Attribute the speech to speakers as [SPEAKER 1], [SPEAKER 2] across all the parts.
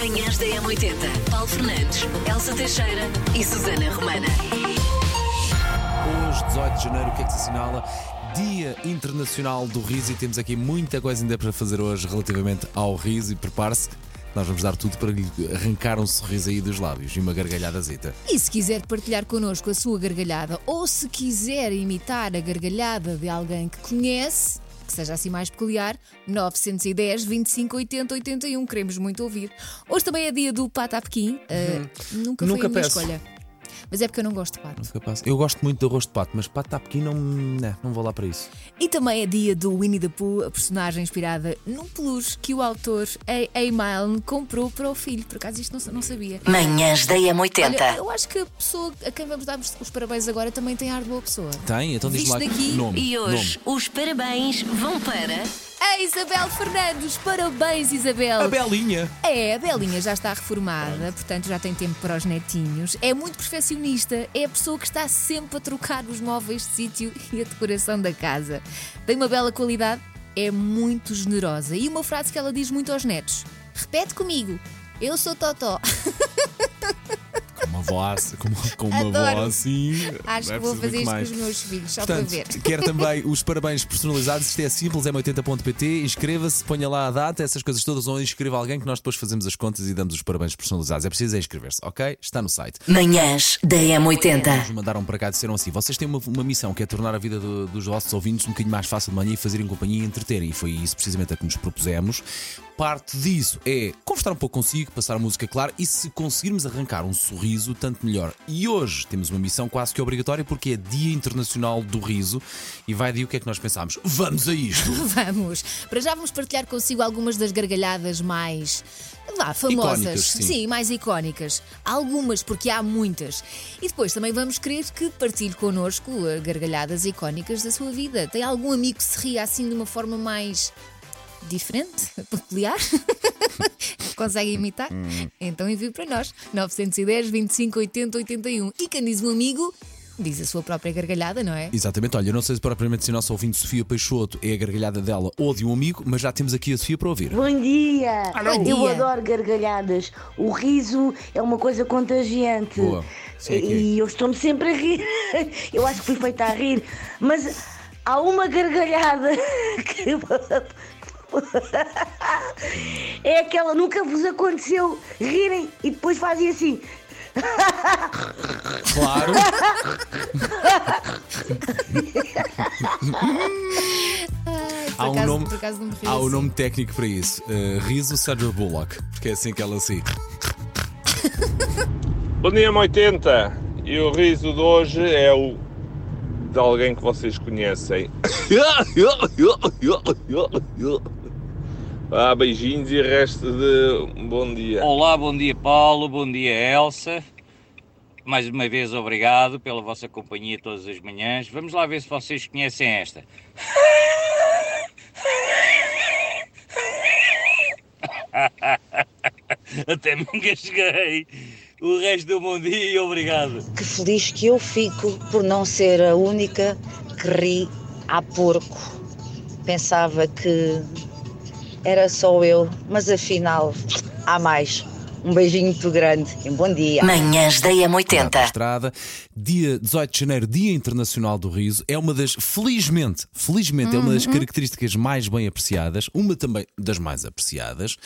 [SPEAKER 1] Manhãs da M80. Paulo Fernandes, Elsa Teixeira e Susana Romana.
[SPEAKER 2] Hoje, 18 de janeiro, o que é que se assinala? Dia Internacional do Riso e temos aqui muita coisa ainda para fazer hoje relativamente ao riso e prepare-se. Nós vamos dar tudo para lhe arrancar um sorriso aí dos lábios e uma gargalhadazita.
[SPEAKER 3] E se quiser partilhar connosco a sua gargalhada ou se quiser imitar a gargalhada de alguém que conhece, que seja assim mais peculiar, 910 25 80 81. Queremos muito ouvir. Hoje também é dia do Pata Pequim. Uh, nunca,
[SPEAKER 2] Nunca
[SPEAKER 3] foi a minha
[SPEAKER 2] peço.
[SPEAKER 3] escolha. Mas é porque eu não gosto de pato.
[SPEAKER 2] Capaz. Eu gosto muito de arroz de pato, mas pato está pequeno, não, não, não vou lá para isso.
[SPEAKER 3] E também é dia do Winnie the Pooh, a personagem inspirada num peluche que o autor A. A. Milne comprou para o filho. Por acaso isto não, não sabia.
[SPEAKER 1] Manhãs da
[SPEAKER 3] Olha,
[SPEAKER 1] M80.
[SPEAKER 3] eu acho que a pessoa a quem vamos dar os parabéns agora também tem ar de boa pessoa.
[SPEAKER 2] Tem? Então diz
[SPEAKER 3] Visto
[SPEAKER 2] lá
[SPEAKER 3] daqui
[SPEAKER 2] nome.
[SPEAKER 1] E hoje, os parabéns vão para.
[SPEAKER 3] A Isabel Fernandes, parabéns Isabel!
[SPEAKER 2] A Belinha.
[SPEAKER 3] É, a Belinha já está reformada, portanto já tem tempo para os netinhos. É muito perfeccionista, é a pessoa que está sempre a trocar os móveis de sítio e a decoração da casa. Tem uma bela qualidade, é muito generosa. E uma frase que ela diz muito aos netos: Repete comigo, eu sou Totó.
[SPEAKER 2] Com uma voz, com uma, com uma
[SPEAKER 3] Adoro.
[SPEAKER 2] voz assim.
[SPEAKER 3] Acho
[SPEAKER 2] é
[SPEAKER 3] que vou fazer isto com os meus filhos, só
[SPEAKER 2] Portanto,
[SPEAKER 3] para ver.
[SPEAKER 2] quer também os parabéns personalizados. Isto é simples, é 80.pt. Inscreva-se, ponha lá a data, essas coisas todas, ou inscreva alguém que nós depois fazemos as contas e damos os parabéns personalizados. É preciso é inscrever-se, ok? Está no site.
[SPEAKER 1] Manhãs da M80.
[SPEAKER 2] Nos mandaram para cá e disseram assim: vocês têm uma, uma missão que é tornar a vida do- dos vossos ouvintes um bocadinho mais fácil de manhã e fazerem companhia e entreterem. E foi isso precisamente a que nos propusemos. Parte disso é conversar um pouco consigo, passar a música clara e se conseguirmos arrancar um sorriso, tanto melhor. E hoje temos uma missão quase que obrigatória porque é Dia Internacional do Riso e vai de o que é que nós pensámos? Vamos a isto!
[SPEAKER 3] Vamos! Para já vamos partilhar consigo algumas das gargalhadas mais. Vá, famosas.
[SPEAKER 2] Icónicas, sim.
[SPEAKER 3] mais icónicas. Algumas, porque há muitas. E depois também vamos querer que partilhe connosco eh, gargalhadas icónicas da sua vida. Tem algum amigo que se ria assim de uma forma mais. Diferente? peculiar? Consegue imitar? Então envie para nós. 910 25 80 81. E quem diz um amigo, diz a sua própria gargalhada, não é?
[SPEAKER 2] Exatamente, olha, eu não sei se propriamente se a nossa ouvinte Sofia Peixoto é a gargalhada dela ou de um amigo, mas já temos aqui a Sofia para ouvir.
[SPEAKER 4] Bom dia!
[SPEAKER 3] Bom
[SPEAKER 4] Eu
[SPEAKER 3] dia.
[SPEAKER 4] adoro gargalhadas. O riso é uma coisa contagiante.
[SPEAKER 2] Boa. Sim, é que é.
[SPEAKER 4] E eu estou-me sempre a rir. Eu acho que fui feita a rir. Mas há uma gargalhada que. É aquela, nunca vos aconteceu rirem e depois fazem assim.
[SPEAKER 2] Claro!
[SPEAKER 3] Por
[SPEAKER 2] Há um
[SPEAKER 3] acaso-
[SPEAKER 2] nome, há um nome técnico para isso. Uh, riso Sandra Bullock, porque é assim que ela se.
[SPEAKER 5] Bom dia, 80. E o riso de hoje é o de alguém que vocês conhecem. Ah, beijinhos e resto de bom dia.
[SPEAKER 6] Olá, bom dia Paulo, bom dia Elsa. Mais uma vez obrigado pela vossa companhia todas as manhãs. Vamos lá ver se vocês conhecem esta. Até me engasguei. O resto do bom dia e obrigado.
[SPEAKER 7] que feliz que eu fico por não ser a única que ri a porco. Pensava que era só eu, mas afinal há mais. Um beijinho muito grande e um bom dia.
[SPEAKER 1] Manhãs da
[SPEAKER 2] Para a
[SPEAKER 1] M80.
[SPEAKER 2] estrada. Dia 18 de janeiro, Dia Internacional do Riso, é uma das, felizmente, felizmente, é uma das características mais bem apreciadas, uma também das mais apreciadas.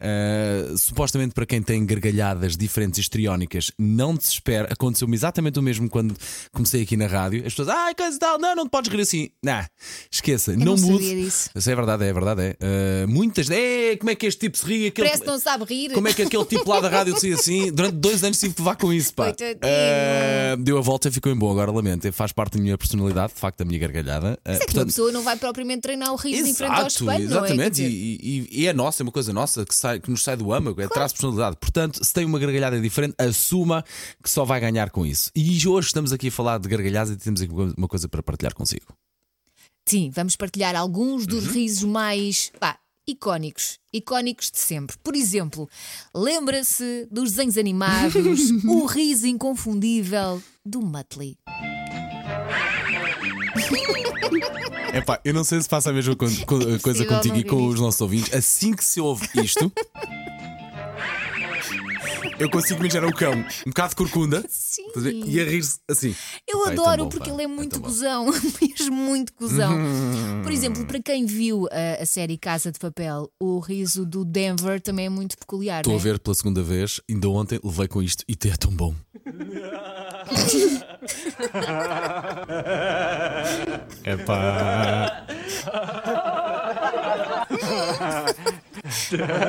[SPEAKER 2] Uh, supostamente para quem tem gargalhadas diferentes e histriónicas, não desespera. Aconteceu-me exatamente o mesmo quando comecei aqui na rádio. As pessoas, ai, coisa e tal, não, não te podes rir assim. Não, esqueça, não,
[SPEAKER 3] não
[SPEAKER 2] mude.
[SPEAKER 3] sabia disso.
[SPEAKER 2] Isso é verdade, é verdade. É. Uh, muitas, é, como é que este tipo se ri? Aquele,
[SPEAKER 3] Parece que não sabe rir.
[SPEAKER 2] como é que aquele tipo lá da rádio dizia assim? Durante dois anos tive que levar com isso, pá. Eh, deu a volta e ficou em bom, agora lamento. Faz parte da minha personalidade, de facto, da minha gargalhada.
[SPEAKER 3] Mas é que uma pessoa não vai propriamente treinar o riso em frente ao
[SPEAKER 2] Exato,
[SPEAKER 3] espelho, é?
[SPEAKER 2] exatamente.
[SPEAKER 3] Dizer,
[SPEAKER 2] E, e- e é nossa, é uma coisa nossa que, sai, que nos sai do âmago, é traz personalidade. Portanto, se tem uma gargalhada diferente, assuma que só vai ganhar com isso. E hoje estamos aqui a falar de gargalhadas e temos aqui uma coisa para partilhar consigo.
[SPEAKER 3] Sim, vamos partilhar alguns
[SPEAKER 2] Uhum.
[SPEAKER 3] dos risos mais pá, icónicos. Icónicos de sempre. Por exemplo, lembra-se dos desenhos animados, o riso inconfundível do Muttley.
[SPEAKER 2] Epá, eu não sei se passa a mesma co- co- coisa contigo e com os nossos ouvintes. Assim que se ouve isto. Eu consigo imaginar o cão, um bocado de corcunda,
[SPEAKER 3] Sim.
[SPEAKER 2] estás a ver? e a rir-se assim.
[SPEAKER 3] Eu
[SPEAKER 2] é tão
[SPEAKER 3] adoro
[SPEAKER 2] bom,
[SPEAKER 3] porque
[SPEAKER 2] pá,
[SPEAKER 3] ele é
[SPEAKER 2] é
[SPEAKER 3] muito
[SPEAKER 2] tão bom.
[SPEAKER 3] gozão, mesmo muito gozão. Por exemplo, para quem viu a, a série Casa de Papel, o riso do Denver também é muito peculiar.
[SPEAKER 2] Estou a
[SPEAKER 3] né?
[SPEAKER 2] ver pela segunda vez, ainda ontem levei com isto e até é tão bom. é pá.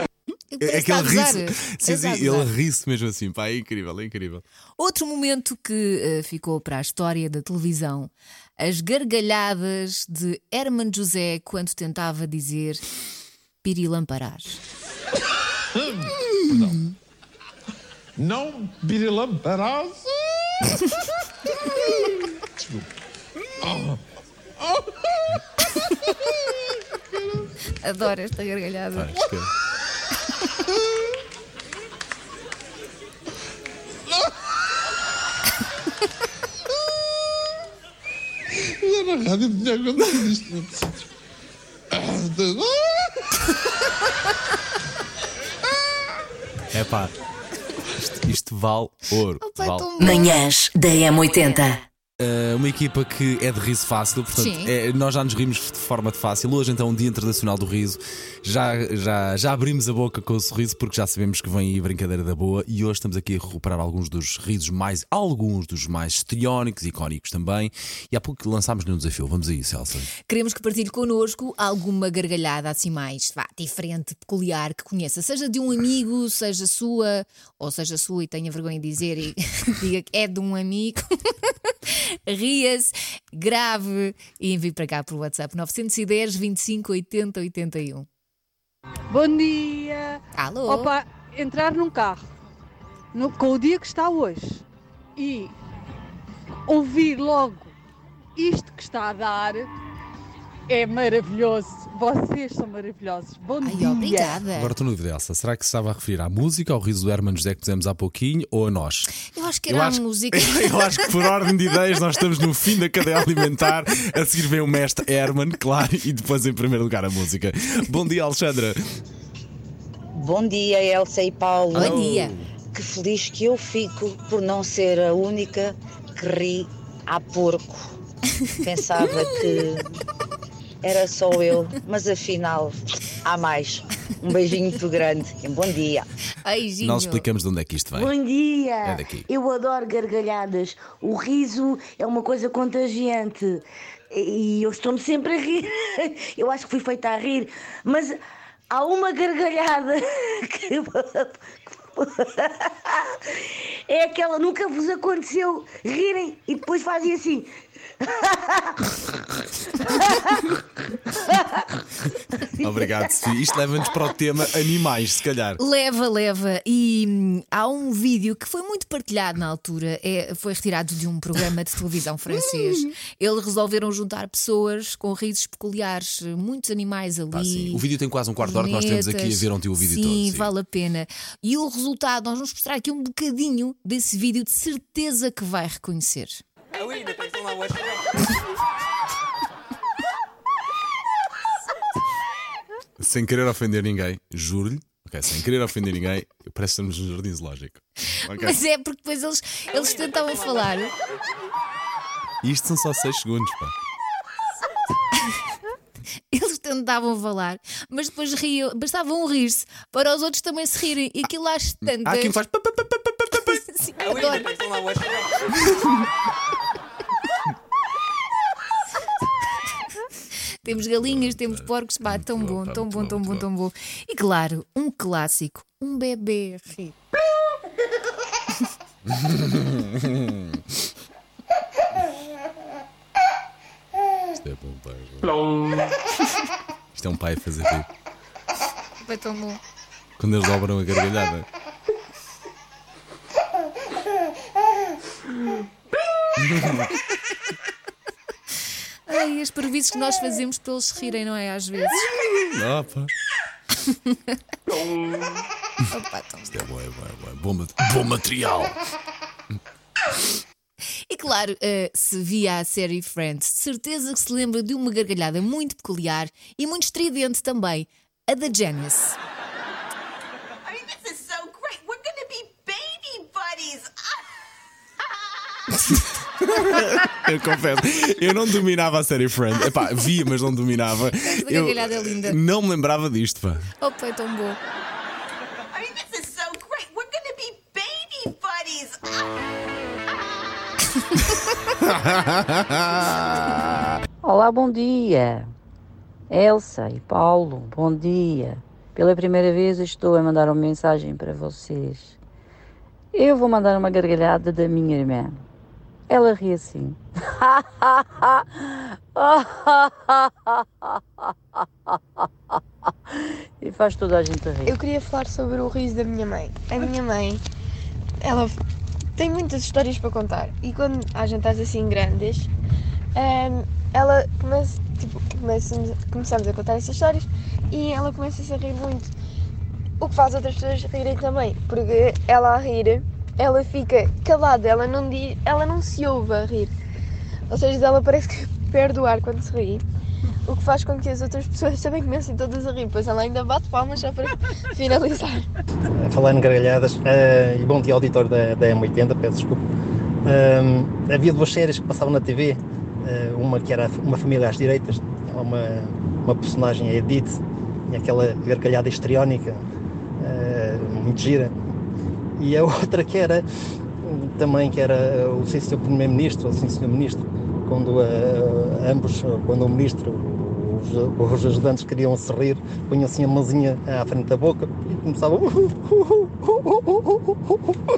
[SPEAKER 3] Ele
[SPEAKER 2] É que ele ri-se. Sim, sim, ele ri-se mesmo assim, pá, é incrível, é incrível.
[SPEAKER 3] Outro momento que eh, ficou para a história da televisão: as gargalhadas de Herman José quando tentava dizer pirilamparás.
[SPEAKER 8] Não pirilamparás?
[SPEAKER 3] Adoro esta gargalhada.
[SPEAKER 8] Rádio tinha acontecido isto.
[SPEAKER 2] É pá. Isto, isto vale ouro.
[SPEAKER 3] É
[SPEAKER 2] vale.
[SPEAKER 1] Manhãs da M80.
[SPEAKER 2] Uh, uma equipa que é de riso fácil, portanto, é- nós já nos rimos de forma de fácil. Hoje, então, um Dia Internacional do Riso. Já, já, já abrimos a boca com o sorriso porque já sabemos que vem aí brincadeira da boa. E hoje estamos aqui a recuperar alguns dos risos mais, alguns dos mais histriónicos e icónicos também. E há pouco lançámos-lhe um desafio. Vamos a isso, Elsa.
[SPEAKER 3] Queremos que partilhe connosco alguma gargalhada assim mais vá, diferente, peculiar, que conheça. Seja de um amigo, seja sua, ou seja sua e tenha vergonha de dizer e diga que é de um amigo. Ria-se, grave e envie para cá por WhatsApp 910 25 80 81.
[SPEAKER 9] Bom dia!
[SPEAKER 3] Alô?
[SPEAKER 9] Opa, entrar num carro no- com o dia que está hoje e ouvir logo isto que está a dar é maravilhoso. Vocês são maravilhosos. Bom
[SPEAKER 3] Ai,
[SPEAKER 9] dia!
[SPEAKER 3] obrigada.
[SPEAKER 2] Agora estou no dúvida, Elsa. Será que se estava a referir à música, ao riso do Herman José que fizemos há pouquinho ou a nós?
[SPEAKER 3] Eu acho que
[SPEAKER 2] Eu
[SPEAKER 3] era
[SPEAKER 2] acho-
[SPEAKER 3] a música.
[SPEAKER 2] Eu acho que por ordem de ideias nós estamos no fim da cadeia alimentar. A seguir vem o mestre Herman, claro, e depois em primeiro lugar a música. Bom dia, Alexandra.
[SPEAKER 7] Bom dia, Elsa e Paulo.
[SPEAKER 3] Bom dia.
[SPEAKER 7] Que feliz que eu fico por não ser a única que ri a porco. Pensava que era só eu, mas afinal há mais. Um beijinho muito grande e um bom dia.
[SPEAKER 3] Beijinho.
[SPEAKER 2] Nós explicamos de onde é que isto vem.
[SPEAKER 4] Bom dia!
[SPEAKER 2] É daqui.
[SPEAKER 4] Eu adoro gargalhadas. O riso é uma coisa contagiante. E eu estou-me sempre a rir. Eu acho que fui feita a rir. Mas há uma gargalhada que. É aquela, nunca vos aconteceu rirem e depois fazem assim.
[SPEAKER 2] Obrigado, Sofia. Isto leva-nos para o tema animais, se calhar.
[SPEAKER 3] Leva, leva. E hum, há um vídeo que foi muito partilhado na altura, é, foi retirado de um programa de televisão francês. Eles resolveram juntar pessoas com risos peculiares, muitos animais ali.
[SPEAKER 2] Pá. O vídeo tem quase um quarto de hora que nós temos aqui a ver ontem o vídeo
[SPEAKER 3] sim,
[SPEAKER 2] todo. Sim,
[SPEAKER 3] vale a pena. E o resultado, nós vamos mostrar aqui um bocadinho desse vídeo, de certeza que vai reconhecer.
[SPEAKER 2] Sem querer ofender ninguém, juro-lhe. Ok, sem querer ofender ninguém, parece que estamos no jardim zoológico. Ok.
[SPEAKER 3] Mas é porque depois eles, eles tentavam falar.
[SPEAKER 2] E isto são só 6 segundos, pá.
[SPEAKER 3] Eles tentavam falar, mas depois riam, bastava um rir-se para os outros também se rirem. E aquilo às tantas.
[SPEAKER 2] Há quem faz.
[SPEAKER 3] Sim, adoro. Temos galinhas, temos porcos, pá, tão
[SPEAKER 2] bom,
[SPEAKER 3] tão bom, tão bom, tão bom. E claro, um clássico, um bebê ri.
[SPEAKER 2] Isto é bom, pai. Isto é um pai a fazer rir.
[SPEAKER 3] Foi tão bom.
[SPEAKER 2] Quando eles dobram a gargalhada.
[SPEAKER 3] Ai, as previsões que nós fazemos para eles rirem, não é? Às vezes.
[SPEAKER 2] Pá.
[SPEAKER 3] Opa, tão
[SPEAKER 2] Isto é bom, é bom, é bom. Bom, bom material
[SPEAKER 3] claro, uh, se via a série Friends, de certeza que se lembra de uma gargalhada muito peculiar e muito estridente também, a da Janice.
[SPEAKER 2] Eu confesso, eu não dominava a série Friends. Epá, via, mas não dominava. A
[SPEAKER 3] gargalhada é linda.
[SPEAKER 2] Não me lembrava disto, pá.
[SPEAKER 3] Opa, é tão bom.
[SPEAKER 10] Olá, bom dia. Elsa e Paulo, bom dia. Pela primeira vez estou a mandar uma mensagem para vocês. Eu vou mandar uma gargalhada da minha irmã. Ela ri assim. e faz toda a gente rir.
[SPEAKER 11] Eu queria falar sobre o riso da minha mãe. A minha mãe, ela tem muitas histórias para contar. E quando há jantares assim grandes, hum, ela começa, tipo, começamos, começamos a contar essas histórias e ela começa-se a rir muito. O que faz outras pessoas rirem também, porque ela a rir, ela fica calada, ela não, diz, ela não se ouve a rir. Ou seja, ela parece que perde o ar quando se ri. O que faz com que as outras pessoas também comecem todas a rir, pois ela ainda bate palmas só para finalizar.
[SPEAKER 12] em gargalhadas, eh, e bom dia auditor da, da M80, peço desculpa. Ahm, havia duas séries que passavam na TV, eh, uma que era Uma Família às Direitas, uma, uma personagem, a Edith, e aquela gargalhada histriónica, eh, muito gira, e a outra que era também que era o Sim Primeiro-Ministro, ou Sim Ministro, quando ambos, quando o Ministro, os, ajudantes queriam se rir, punham assim a mãozinha à frente da boca e começavam.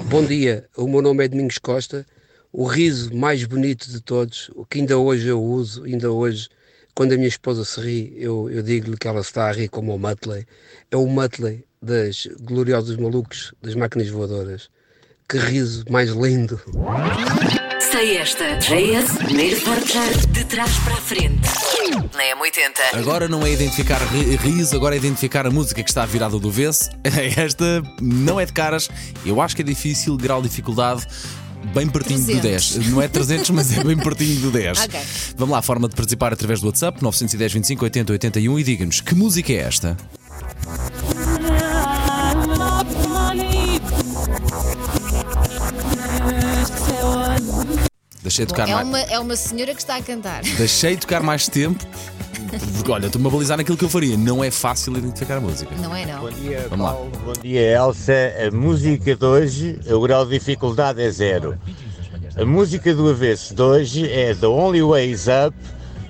[SPEAKER 13] Bom dia, o meu nome é Domingos Costa. O riso mais bonito de todos, o que ainda hoje eu uso, ainda hoje, quando a minha esposa se ri, eu, eu digo-lhe que ela está a rir como o Muttley. É o Muttley das gloriosos malucos das máquinas voadoras. Que riso mais lindo!
[SPEAKER 1] Sei esta. JS, primeiro portar de trás para a frente. Na M80.
[SPEAKER 2] Agora não é identificar ri- riso, agora é identificar a música que está virada do vez. Esta não é de caras, eu acho que é difícil, grau de dificuldade. Bem pertinho do
[SPEAKER 3] 300.
[SPEAKER 2] 10. Não é 300, mas é bem pertinho do 10.
[SPEAKER 3] Ok.
[SPEAKER 2] Vamos lá, forma de participar através do WhatsApp 910 25 80 81 e diga-nos que música é esta? Deixei
[SPEAKER 3] Bom,
[SPEAKER 2] tocar
[SPEAKER 3] é,
[SPEAKER 2] mais.
[SPEAKER 3] uma, é uma senhora que está a cantar.
[SPEAKER 2] Deixei tocar mais tempo. Porque, olha, estou-me a balizar naquilo que eu faria. Não é fácil identificar a música.
[SPEAKER 3] Não é, não.
[SPEAKER 2] Vamos lá.
[SPEAKER 14] Bom dia, Elsa. A música de hoje, o grau de dificuldade é zero. A música do avesso de hoje é The Only Way Is Up,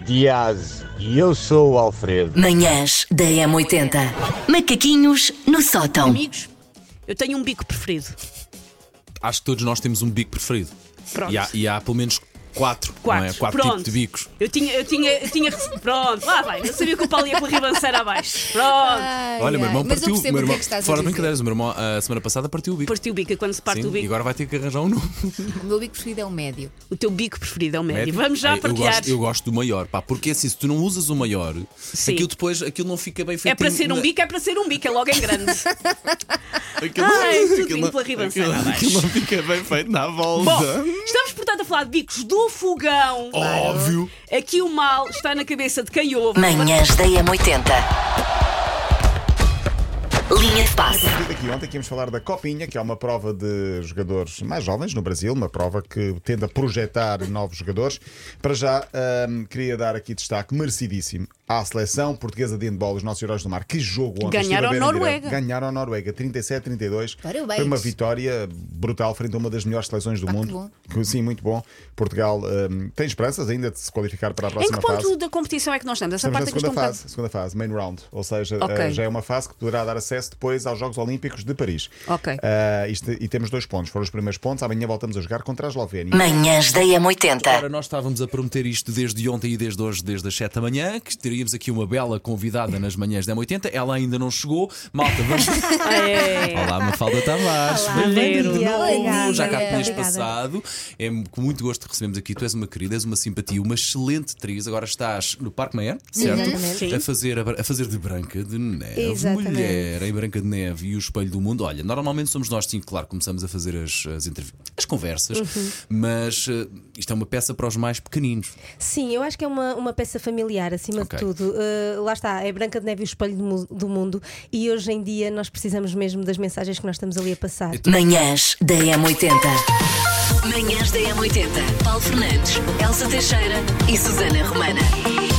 [SPEAKER 14] Diaz. E eu sou o Alfredo.
[SPEAKER 1] Manhãs da M80. Macaquinhos no sótão.
[SPEAKER 15] Amigos, eu tenho um bico preferido.
[SPEAKER 2] Acho que todos nós temos um bico preferido.
[SPEAKER 15] Pronto.
[SPEAKER 2] E há, e há pelo menos quatro,
[SPEAKER 15] Quatro.
[SPEAKER 2] Não é? quatro
[SPEAKER 15] Pronto.
[SPEAKER 2] tipos de bicos.
[SPEAKER 15] Eu tinha, eu tinha, eu tinha. Pronto, lá vai. Eu sabia que o Paulo ia pela ribanceira abaixo. Pronto.
[SPEAKER 3] Ai,
[SPEAKER 2] Olha, o meu irmão
[SPEAKER 3] ai. Eu
[SPEAKER 2] partiu.
[SPEAKER 3] percebo
[SPEAKER 2] meu
[SPEAKER 3] o que
[SPEAKER 2] irmão,
[SPEAKER 3] é que estás a
[SPEAKER 2] fora brincadeiras, o meu irmão a semana passada partiu o bico.
[SPEAKER 15] Partiu o bico, e quando se parte
[SPEAKER 2] Sim,
[SPEAKER 15] o bico.
[SPEAKER 2] E agora vai ter que arranjar um novo.
[SPEAKER 3] O meu bico preferido é o médio.
[SPEAKER 15] O teu bico preferido é o médio.
[SPEAKER 2] Médio.
[SPEAKER 15] Vamos já
[SPEAKER 2] Ai, eu
[SPEAKER 15] partilhar.
[SPEAKER 2] gosto, eu gosto do maior, pá, porque assim, se tu não usas o maior,
[SPEAKER 15] Sim.
[SPEAKER 2] aquilo depois aquilo não fica bem feito.
[SPEAKER 15] É para ser um bico, é para ser um bico, é logo em grande.
[SPEAKER 2] Aquilo,
[SPEAKER 15] Ai, tudo
[SPEAKER 2] aquilo
[SPEAKER 15] pela ribanceira
[SPEAKER 2] aquilo-
[SPEAKER 15] abaixo.
[SPEAKER 2] aquilo não fica bem feito na volta.
[SPEAKER 15] Bom, estamos portanto a falar de bicos do fogão.
[SPEAKER 2] Óbvio.
[SPEAKER 15] Aqui o mal está na cabeça de quem ouve.
[SPEAKER 1] Manhãs da M80. Linha de passe.
[SPEAKER 16] Aqui ontem que íamos falar da Copinha, que é uma prova de jogadores mais jovens no Brasil, uma prova que tende a projetar novos jogadores. Para já, ahm, queria dar aqui destaque merecidíssimo à seleção portuguesa de handball, os nossos heróis do mar. Que jogo ontem!
[SPEAKER 15] Ganharam
[SPEAKER 16] a em.
[SPEAKER 15] Noruega.
[SPEAKER 16] Ganharam a Noruega, 37-32.
[SPEAKER 3] Parabéns.
[SPEAKER 16] Foi uma vitória brutal frente a uma das melhores seleções do
[SPEAKER 3] Ah,
[SPEAKER 16] mundo. Que, Sim, muito bom. Portugal ahm, tem esperanças ainda de se qualificar para a
[SPEAKER 15] Em
[SPEAKER 16] próxima
[SPEAKER 15] que ponto
[SPEAKER 16] fase.
[SPEAKER 15] da competição é que nós estamos? Essa
[SPEAKER 16] Estamos na
[SPEAKER 15] parte é que eu
[SPEAKER 16] segunda
[SPEAKER 15] um
[SPEAKER 16] fase, segunda fase, main round. Ou seja, eh, já é uma fase que poderá dar acesso depois aos Jogos Olímpicos de Paris.
[SPEAKER 15] Ok.
[SPEAKER 16] Eh, isto- e temos dois pontos. Foram os primeiros pontos. Amanhã voltamos a jogar contra a Eslovénia.
[SPEAKER 1] Manhãs da M80.
[SPEAKER 2] Ora, nós estávamos a prometer isto desde ontem e desde hoje, desde as 7 da manhã, que teríamos aqui uma bela convidada nas manhãs da M80. Ela ainda não chegou. Malta, vamos.
[SPEAKER 15] É.
[SPEAKER 2] Olá, Mafalda Tavares.
[SPEAKER 15] Vero.
[SPEAKER 2] de novo. Já cá tinhas passado. É com muito gosto que recebemos aqui. Tu és uma querida, és uma simpatia, uma excelente atriz. Agora estás no Parque Meyer, certo?
[SPEAKER 17] Exatamente. Sim.
[SPEAKER 2] A fazer, a, a fazer de Branca de Neve.
[SPEAKER 17] Exatamente.
[SPEAKER 2] Mulher em Branca de Neve e o Espelho do Mundo. Olha, normalmente somos nós, sim, claro, começamos a fazer as, as, entrev- as conversas,
[SPEAKER 17] Uhum.
[SPEAKER 2] mas eh, isto é uma peça para os mais pequeninos.
[SPEAKER 17] Sim, eu acho que é uma, uma peça familiar, acima
[SPEAKER 2] Ok.
[SPEAKER 17] de tudo. Uh, lá está, é Branca de Neve e o espelho do mundo, e hoje em dia nós precisamos mesmo das mensagens que nós estamos ali a passar.
[SPEAKER 1] Manhãs da M80. Manhãs da M80. Paulo Fernandes, Elsa Teixeira e Susana Romana.